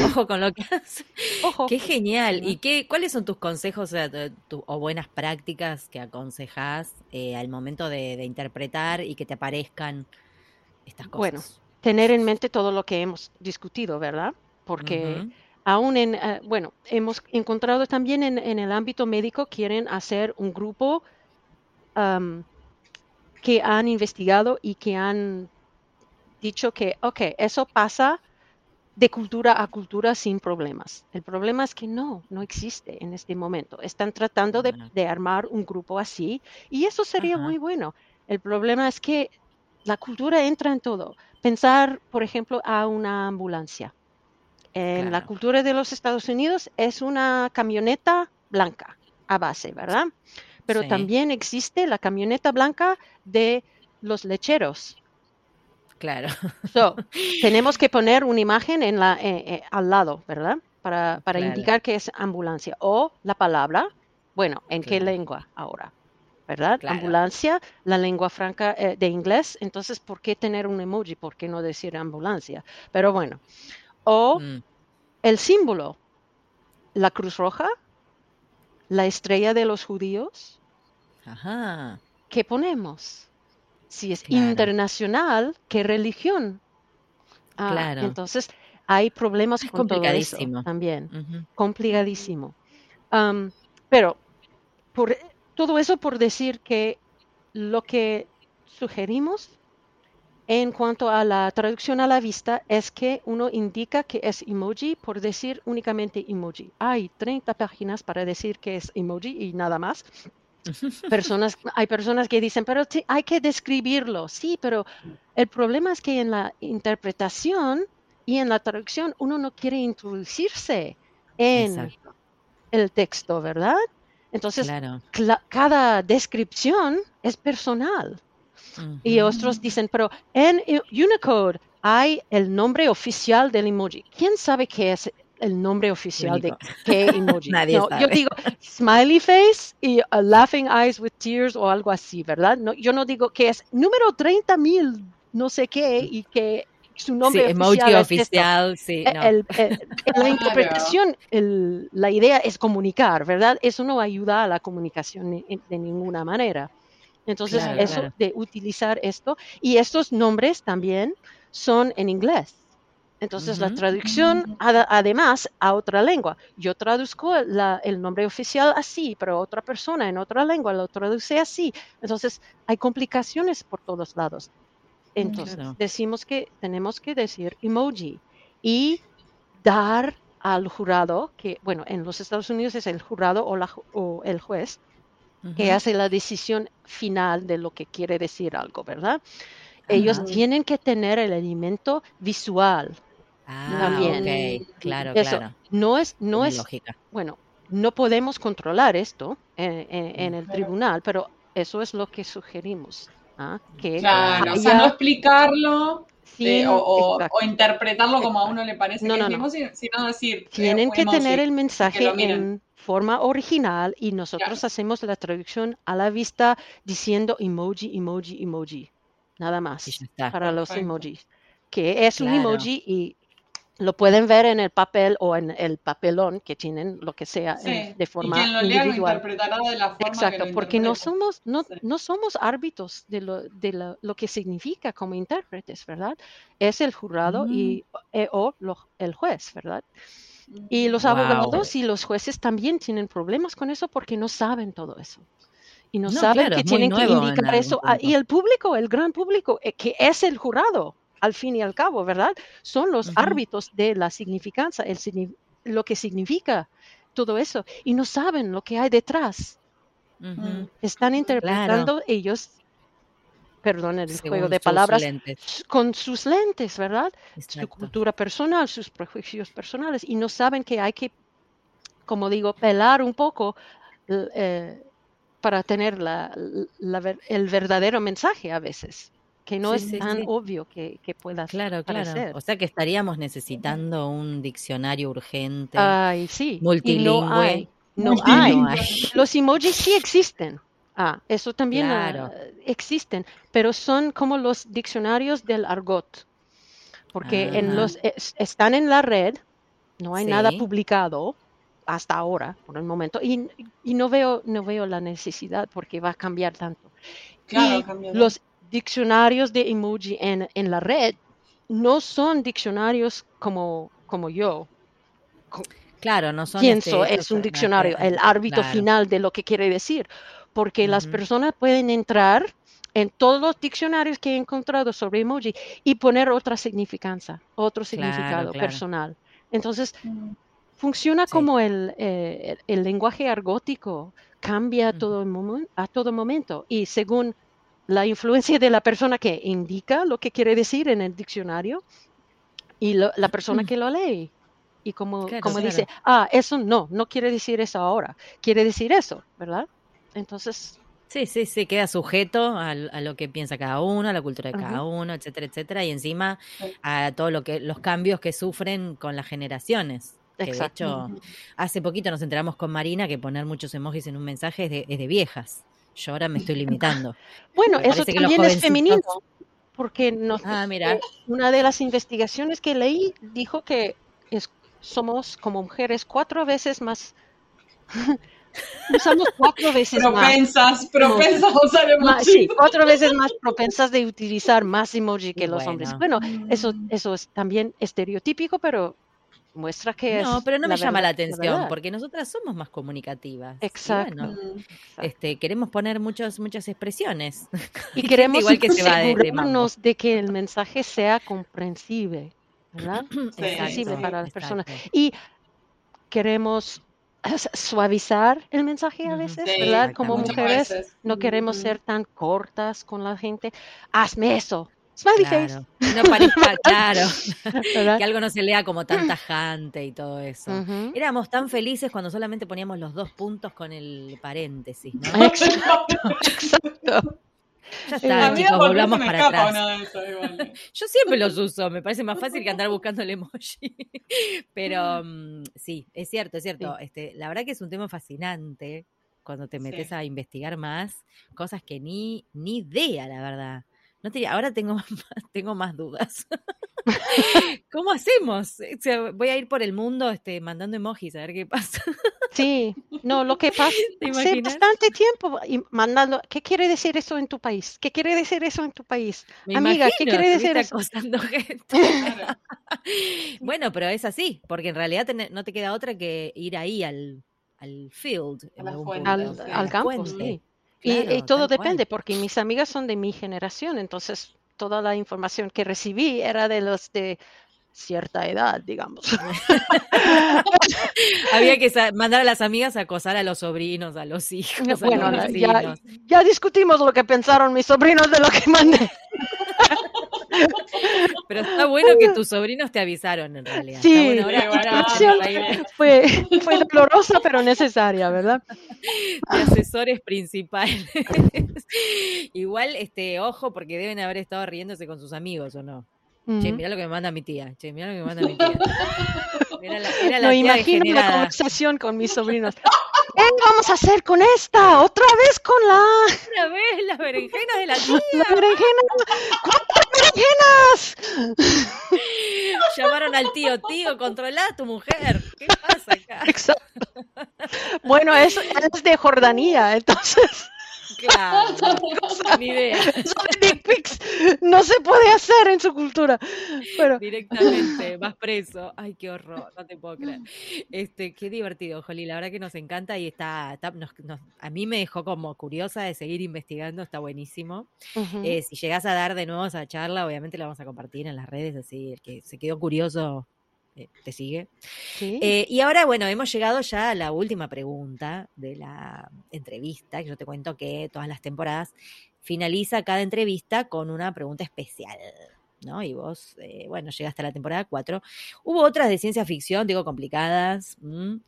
Ojo con lo que haces. Ojo. Qué genial. ¿Y qué, cuáles son tus consejos o, buenas prácticas que aconsejas eh, al momento de, interpretar y que te aparezcan estas cosas? Bueno, tener en mente todo lo que hemos discutido, ¿verdad? Porque aún en, eh, bueno, hemos encontrado también en, el ámbito médico, quieren hacer un grupo que han investigado y que han dicho que, ok, eso pasa de cultura a cultura sin problemas. El problema es que no, no existe en este momento. Están tratando de, armar un grupo así y eso sería muy bueno. El problema es que la cultura entra en todo. Pensar, por ejemplo, a una ambulancia. En la cultura de los Estados Unidos es una camioneta blanca a base, ¿verdad? Pero también existe la camioneta blanca de los lecheros, Claro. tenemos que poner una imagen en la, eh, eh, al lado, ¿verdad? Para, para indicar que es ambulancia. O la palabra, bueno, ¿en qué lengua ahora? ¿Verdad? Ambulancia, la lengua franca eh, de inglés. Entonces, ¿por qué tener un emoji? ¿Por qué no decir ambulancia? Pero bueno. O mm. el símbolo, la cruz roja, la estrella de los judíos. Ajá. ¿Qué ponemos? Si es internacional, ¿qué religión? Ah, claro. Entonces, hay problemas con todo eso también. Complicadísimo. pero por, todo eso por decir que lo que sugerimos en cuanto a la traducción a la vista es que uno indica que es emoji por decir únicamente emoji. Hay 30 páginas para decir que es emoji y nada más. Personas, hay personas que dicen, pero hay que describirlo. Sí, pero el problema es que en la interpretación y en la traducción uno no quiere introducirse en el texto, ¿verdad? Entonces, cada descripción es personal. Y otros dicen, pero en Unicode hay el nombre oficial del emoji. ¿Quién sabe qué es el nombre oficial de qué emoji. Nadie Yo digo smiley face y laughing eyes with tears o algo así, ¿verdad? No, yo no digo que es número 30 mil, no sé qué, y que su nombre emoji oficial, sí. E, la interpretación, la idea es comunicar, ¿verdad? Eso no ayuda a la comunicación de, ninguna manera. Entonces, eso de utilizar esto, y estos nombres también son en inglés. Entonces la traducción además a otra lengua. Yo traduzco el nombre oficial así, pero otra persona en otra lengua lo traduce así. Entonces hay complicaciones por todos lados. Entonces decimos que tenemos que decir emoji y dar al jurado, que bueno, en los Estados Unidos es el jurado o, la, o el juez, que hace la decisión final de lo que quiere decir algo, ¿verdad? Ellos tienen que tener el elemento visual Ah, también. Claro, claro. No es, no es, lógica. bueno, no podemos controlar esto en, el tribunal, pero eso es lo que sugerimos. ¿ah? Que claro, o sea, no explicarlo eh, o, interpretarlo como a uno le parece que no, sino decir. Eh, Tienen que tener el mensaje en forma original y nosotros hacemos la traducción a la vista diciendo emoji, emoji, emoji. Nada más para los emojis. Que es un emoji y lo pueden ver en el papel o en el papelón que tienen, lo que sea, de forma y quien lo lea individual. Lo interpretará de la forma Exacto, porque no somos, no, no somos árbitros de, lo, de lo, que significa como intérpretes, ¿verdad? Es el jurado y, mm. eh, o el juez, ¿verdad? Y los abogados y los jueces también tienen problemas con eso porque no saben todo eso. Y no, saben que tienen que indicar eso. y el público, el gran público, eh, que es el jurado, al fin y al cabo, ¿verdad? Son los árbitros de la significancia, el, lo que significa todo eso, y no saben lo que hay detrás. Están interpretando ellos, perdón, el juego de palabras, con sus lentes, ¿verdad? Su cultura personal, sus prejuicios personales, y no saben que hay que, como digo, pelar un poco. Eh, para tener la, el verdadero mensaje a veces que no es tan obvio que, que pueda Claro, claro. O sea que estaríamos necesitando un diccionario urgente, Ay, sí. multilingüe. no hay. Los emojis sí existen. Ah, eso también ah, existen, pero son como los diccionarios del argot, porque en los están en la red, no hay nada publicado hasta ahora, por el momento, y, y, no veo no veo la necesidad porque va a cambiar tanto. Claro, y los diccionarios de emoji en, en la red no son diccionarios como, como yo, claro, no son pienso este, es un diccionario, el árbitro final de lo que quiere decir, porque las personas pueden entrar en todos los diccionarios que he encontrado sobre emoji y poner otra significancia, otro significado personal. Entonces, mm. funciona como el, eh, el, lenguaje argótico, cambia todo a todo momento y según la influencia de la persona que indica lo que quiere decir en el diccionario y la persona que lo lee. Y como, como dice, ah, eso no, no quiere decir eso ahora, quiere decir eso, ¿verdad? Entonces, Sí, sí, sí, queda sujeto a, lo que piensa cada uno, a la cultura de cada uno, etcétera, etcétera, y encima a todo lo que los cambios que sufren con las generaciones. Que de hecho, hace poquito nos enteramos con Marina que poner muchos emojis en un mensaje es de, es de viejas. Yo ahora me estoy limitando. Bueno, eso también es femenino, porque nos, ah, mira. Una de las investigaciones que leí dijo que es, somos como mujeres cuatro veces más usamos cuatro veces propensas, Propensas a usar emojis. Sí, cuatro veces más propensas de utilizar más emoji que los hombres. Bueno, eso, eso es también estereotípico, pero muestra que no, pero no me llama la atención porque nosotras somos más comunicativas. Exacto. Este, queremos poner muchas muchas expresiones y queremos igual que asegurarnos de, que el mensaje sea comprensible, ¿verdad? Comprensible para las personas y queremos suavizar el mensaje a veces, ¿verdad? Como mujeres no queremos ser tan cortas con la gente. Hazme eso. Smiley face. No parezca claro. que algo no se lea como tan tajante y todo eso. Éramos tan felices cuando solamente poníamos los dos puntos con el paréntesis, ¿no? Exacto. Ya está, chicos, volvamos para atrás. Yo siempre los uso, me parece más fácil que andar buscando el emoji. Pero mm, sí, es cierto, es cierto. Este, la verdad que es un tema fascinante cuando te metes a investigar más, cosas que ni, ni idea, la verdad. No ahora tengo más, tengo más dudas. ¿Cómo hacemos? voy a ir por el mundo este, mandando emojis a ver qué pasa. Sí, no, lo que pasa hace bastante tiempo mandando, ¿qué quiere decir eso en tu país? ¿Qué quiere decir eso en tu país? Amiga, ¿qué quiere decir eso? Gente. bueno, pero es así, porque en realidad no te queda otra que ir ahí al, al field, al, campo, sí. Y, todo depende, porque mis amigas son de mi generación, entonces toda la información que recibí era de los de cierta edad, digamos. Había que mandar a las amigas a acosar a los sobrinos, a los hijos. Bueno, ya, discutimos lo que pensaron mis sobrinos de lo que mandé. Pero está bueno que tus sobrinos te avisaron en realidad. Sí, fue, fue dolorosa pero necesaria, ¿verdad? De asesores principales. Igual, este, ojo, porque deben haber estado riéndose con sus amigos, ¿o no? Che, mira lo que me manda mi tía. Che, mira lo que me manda mi tía. Era la, era la imagino la conversación con mis sobrinos. ¿Qué vamos a hacer con esta? Otra vez con la. Otra vez las berenjenas de la tía. ¿Cuántas berenjenas? Llamaron al tío, tío, controla a tu mujer. ¿Qué pasa acá? Exacto. Bueno, es, es de Jordania, entonces. Claro, ni idea. no se puede hacer en su cultura. Pero... Directamente, vas preso. Ay, qué horror, no te puedo creer. Este, qué divertido, Joli. La verdad que nos encanta y está, a mí me dejó como curiosa de seguir investigando, está buenísimo. Eh, si llegas a dar de nuevo esa charla, obviamente la vamos a compartir en las redes, así el que se quedó curioso ¿Te sigue? Eh, y ahora, bueno, hemos llegado ya a la última pregunta de la entrevista, que yo te cuento que todas las temporadas finaliza cada entrevista con una pregunta especial. ¿no? Y vos, eh, bueno, llegaste a la temporada 4. Hubo otras de ciencia ficción, digo, complicadas.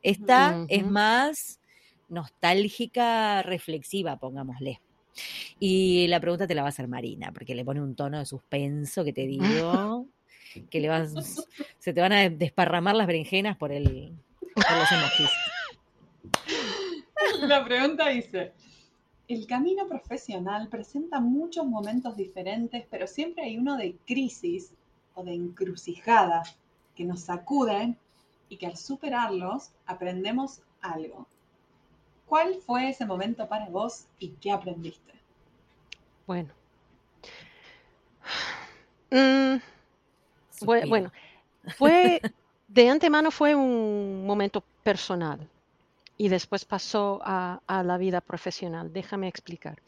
Esta es más nostálgica, reflexiva, pongámosle. Y la pregunta te la va a hacer Marina, porque le pone un tono de suspenso que te digo. que le vas, se te van a desparramar las berenjenas por, el, por los emojis. La pregunta dice, el camino profesional presenta muchos momentos diferentes, pero siempre hay uno de crisis o de encrucijada que nos sacuden y que al superarlos aprendemos algo. ¿Cuál fue ese momento para vos y qué aprendiste? Bueno. Mm, bueno, fue de antemano fue un momento personal y después pasó a, la vida profesional. Déjame explicar.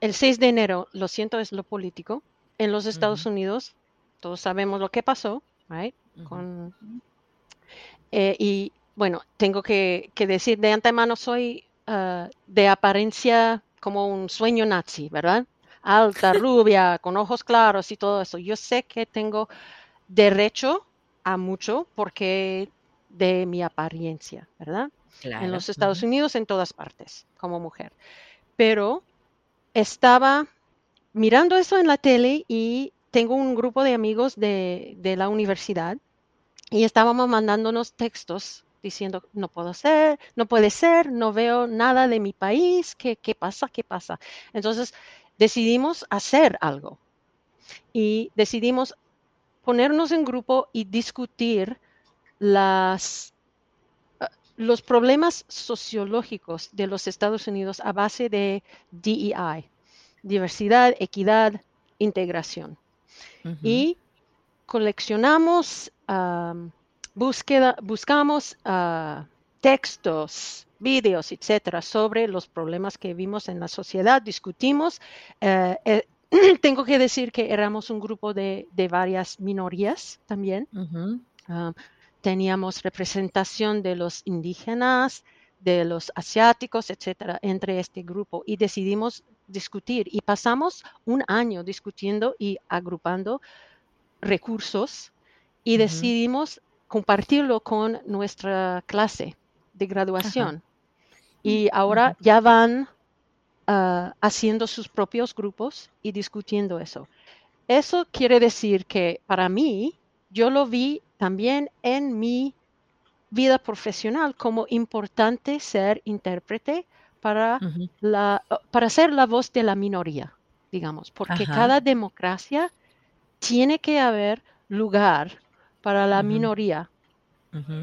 El 6 de enero, lo siento, es lo político. En los Estados Unidos, todos sabemos lo que pasó, right? Eh, y bueno, tengo que, decir de antemano, soy ah, de apariencia como un sueño nazi, ¿verdad? Alta, rubia, con ojos claros y todo eso. Yo sé que tengo derecho a mucho porque de mi apariencia, ¿verdad? En los Estados Unidos, en todas partes, como mujer. Pero estaba mirando eso en la tele y tengo un grupo de amigos de, la universidad y estábamos mandándonos textos diciendo, no puedo ser, no puede ser, no veo nada de mi país, ¿qué, qué pasa? ¿Qué pasa? Entonces decidimos hacer algo y decidimos ponernos en grupo y discutir las, ah, los problemas sociológicos de los Estados Unidos a base de DEI, diversidad, equidad, integración. Y coleccionamos, búsqueda, buscamos ah, textos, vídeos, etcétera, sobre los problemas que vimos en la sociedad, discutimos, eh, eh, tengo que decir que éramos un grupo de, varias minorías también. Ah, teníamos representación de los indígenas, de los asiáticos, etcétera, entre este grupo y decidimos discutir y pasamos un año discutiendo y agrupando recursos y decidimos compartirlo con nuestra clase de graduación. Y ahora ya van Ah, haciendo sus propios grupos y discutiendo eso. Eso quiere decir que para mí, yo lo vi también en mi vida profesional como importante ser intérprete para, la, para ser la voz de la minoría, digamos, porque cada democracia tiene que haber lugar para la minoría.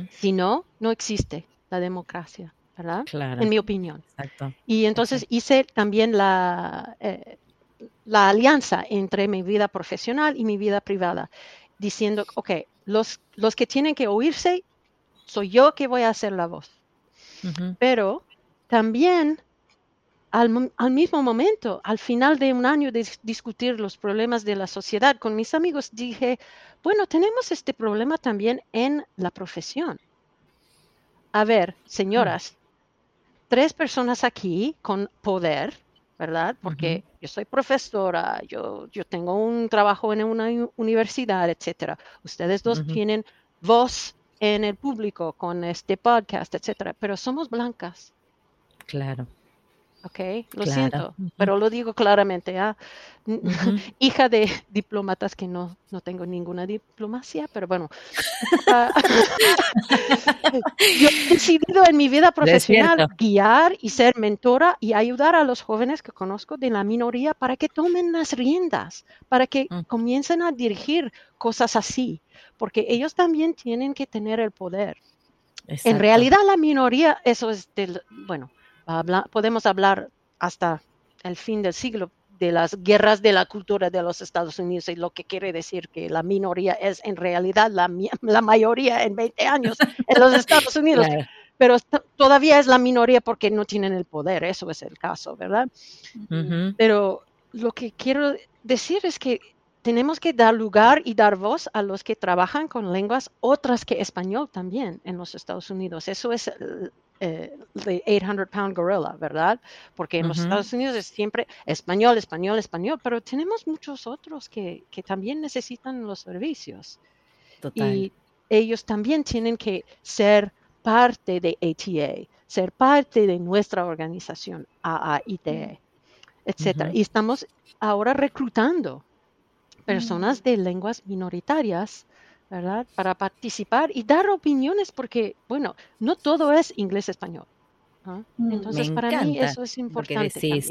Si no, no existe la democracia. ¿Verdad? En mi opinión. Exacto. Y entonces hice también la, eh, la alianza entre mi vida profesional y mi vida privada, diciendo, ok, los, los que tienen que oírse, soy yo que voy a hacer la voz. Pero también al, al, mismo momento, al final de un año de discutir los problemas de la sociedad con mis amigos, dije, bueno, tenemos este problema también en la profesión. A ver, señoras, tres personas aquí con poder, ¿verdad? Porque yo soy profesora, yo, yo tengo un trabajo en una universidad, etcétera. Ustedes dos tienen voz en el público con este podcast, etcétera, pero somos blancas. Claro. Ok, lo siento, pero lo digo claramente. ¿ah? Hija de diplomatas que no, no tengo ninguna diplomacia, pero bueno. Ah, yo he decidido en mi vida profesional guiar y ser mentora y ayudar a los jóvenes que conozco de la minoría para que tomen las riendas, para que mm. comiencen a dirigir cosas así, porque ellos también tienen que tener el poder. En realidad la minoría, eso es del, bueno, podemos hablar hasta el fin del siglo de las guerras de la cultura de los Estados Unidos y lo que quiere decir que la minoría es en realidad la, la mayoría en 20 años en los Estados Unidos. Pero todavía es la minoría porque no tienen el poder, eso es el caso, ¿verdad? Pero lo que quiero decir es que tenemos que dar lugar y dar voz a los que trabajan con lenguas otras que español también en los Estados Unidos. Eso es eh, the 800 pound gorilla, ¿verdad? Porque en los Estados Unidos es siempre español, español, español, pero tenemos muchos otros que, que también necesitan los servicios. Y ellos también tienen que ser parte de ATA, ser parte de nuestra organización AAITE, etcétera. Y estamos ahora reclutando personas de lenguas minoritarias ¿verdad? Para participar y dar opiniones, porque, bueno, no todo es inglés-español. Mm, Entonces, para mí eso es importante.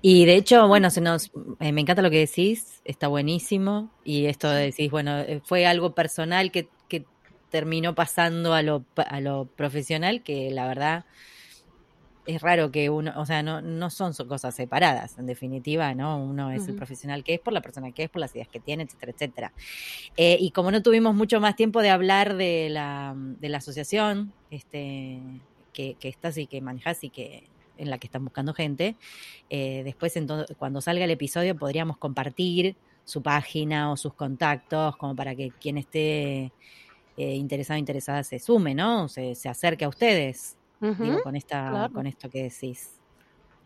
Y de hecho, bueno, se nos, eh, me encanta lo que decís, está buenísimo. Y esto de decís, bueno, eh, fue algo personal que, terminó pasando a lo, a lo profesional, que la verdad es raro que uno, o sea, no, no son cosas separadas, en definitiva, ¿no? Uno es el profesional que es por la persona que es, por las ideas que tiene, etcétera, etcétera. Eh, y como no tuvimos mucho más tiempo de hablar de la, de la asociación este, que, que estás y que manejas y que en la que están buscando gente, eh, después entonces, cuando salga el episodio podríamos compartir su página o sus contactos como para que quien esté eh, interesado o interesada se sume, ¿no? Se, se acerque a ustedes con, esta, con esto que decís.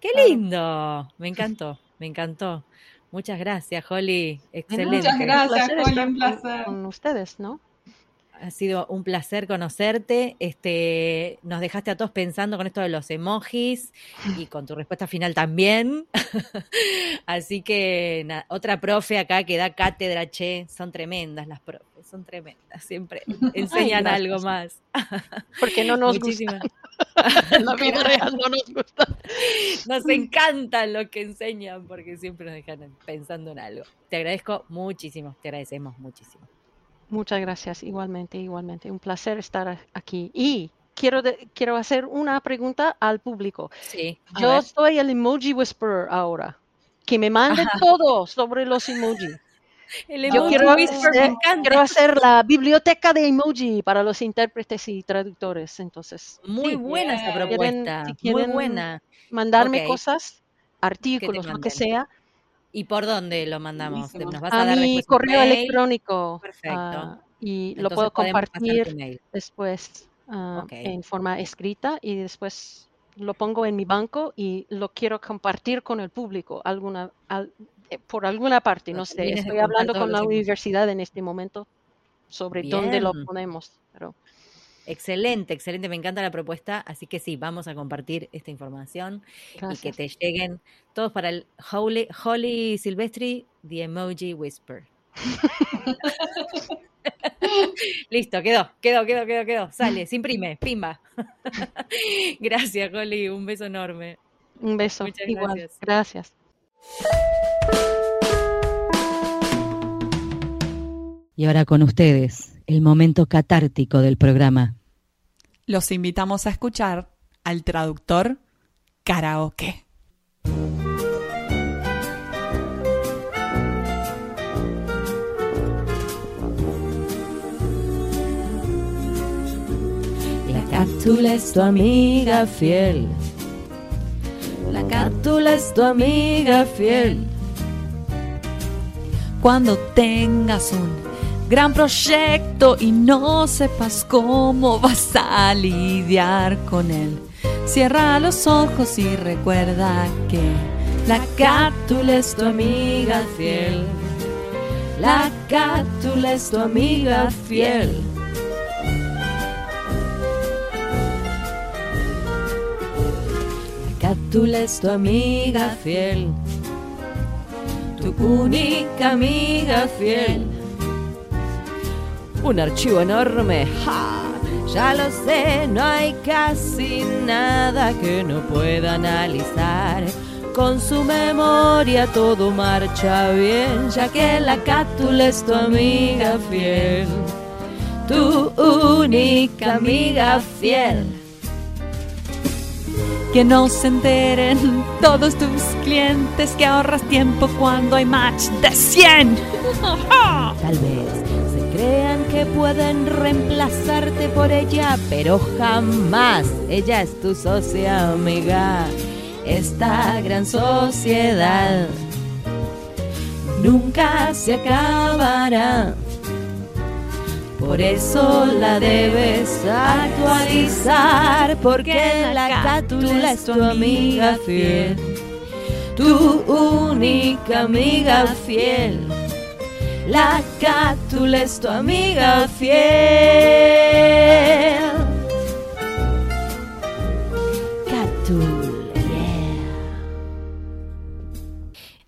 ¡Qué lindo! Me encantó, me encantó. Muchas gracias, Holly. Excelente. Muchas gracias, Holly, un placer. Con ustedes, ¿no? Ha sido un placer conocerte. Este, nos dejaste a todos pensando con esto de los emojis y con tu respuesta final también. Así que otra profe acá que da cátedra, che, son tremendas las profes, son tremendas, siempre enseñan algo más. Porque no nos gusta. la vida real no nos gusta. Nos encanta lo que enseñan porque siempre nos dejan pensando en algo. Te agradezco muchísimo, te agradecemos muchísimo. Muchas gracias, igualmente, igualmente. Un placer estar aquí. Y quiero, quiero hacer una pregunta al público. Sí, Yo soy el emoji whisperer ahora. Que me mande todo sobre los emojis. Yo quiero hacer, quiero hacer, la biblioteca de emoji para los intérpretes y traductores. Entonces, muy buena esa propuesta. muy buena. Mandarme cosas, artículos, lo que sea. ¿Y por dónde lo mandamos? ¿Nos vas a, a mi correo electrónico. Perfecto. Ah, y lo puedo compartir después ah, en forma escrita y después lo pongo en mi banco y lo quiero compartir con el público alguna eh, por alguna parte, no sé, estoy hablando con la universidad en este momento sobre dónde lo ponemos, pero Excelente, excelente, me encanta la propuesta, así que sí, vamos a compartir esta información y que te lleguen todos para el Holy, Holy Silvestri, The Emoji Whisper. Listo, quedó, quedó, quedó, quedó, quedó. Sale, se imprime, pimba. gracias, Holly, un beso enorme. Un beso. Muchas gracias. Gracias. Y ahora con ustedes, el momento catártico del programa. Los invitamos a escuchar al traductor karaoke. La cápsula es tu amiga fiel. La cápsula es tu amiga fiel. Cuando tengas un gran proyecto y no sepas cómo vas a lidiar con él. Cierra los ojos y recuerda que la cátula es tu amiga fiel. La cátula es tu amiga fiel. La cátula es tu amiga fiel. Tu única amiga fiel un archivo enorme. ¡Ja! Ya lo sé, no hay casi nada que no pueda analizar. Con su memoria todo marcha bien, ya que la cátula es tu amiga fiel, tu única amiga fiel. Que no se enteren todos tus clientes que ahorras tiempo cuando hay match de 100. Tal vez crean que pueden reemplazarte por ella, pero jamás ella es tu socia amiga. Esta gran sociedad nunca se acabará. Por eso la debes actualizar, porque la cátula es tu amiga fiel, tu única amiga fiel la cátula es tu amiga fiel.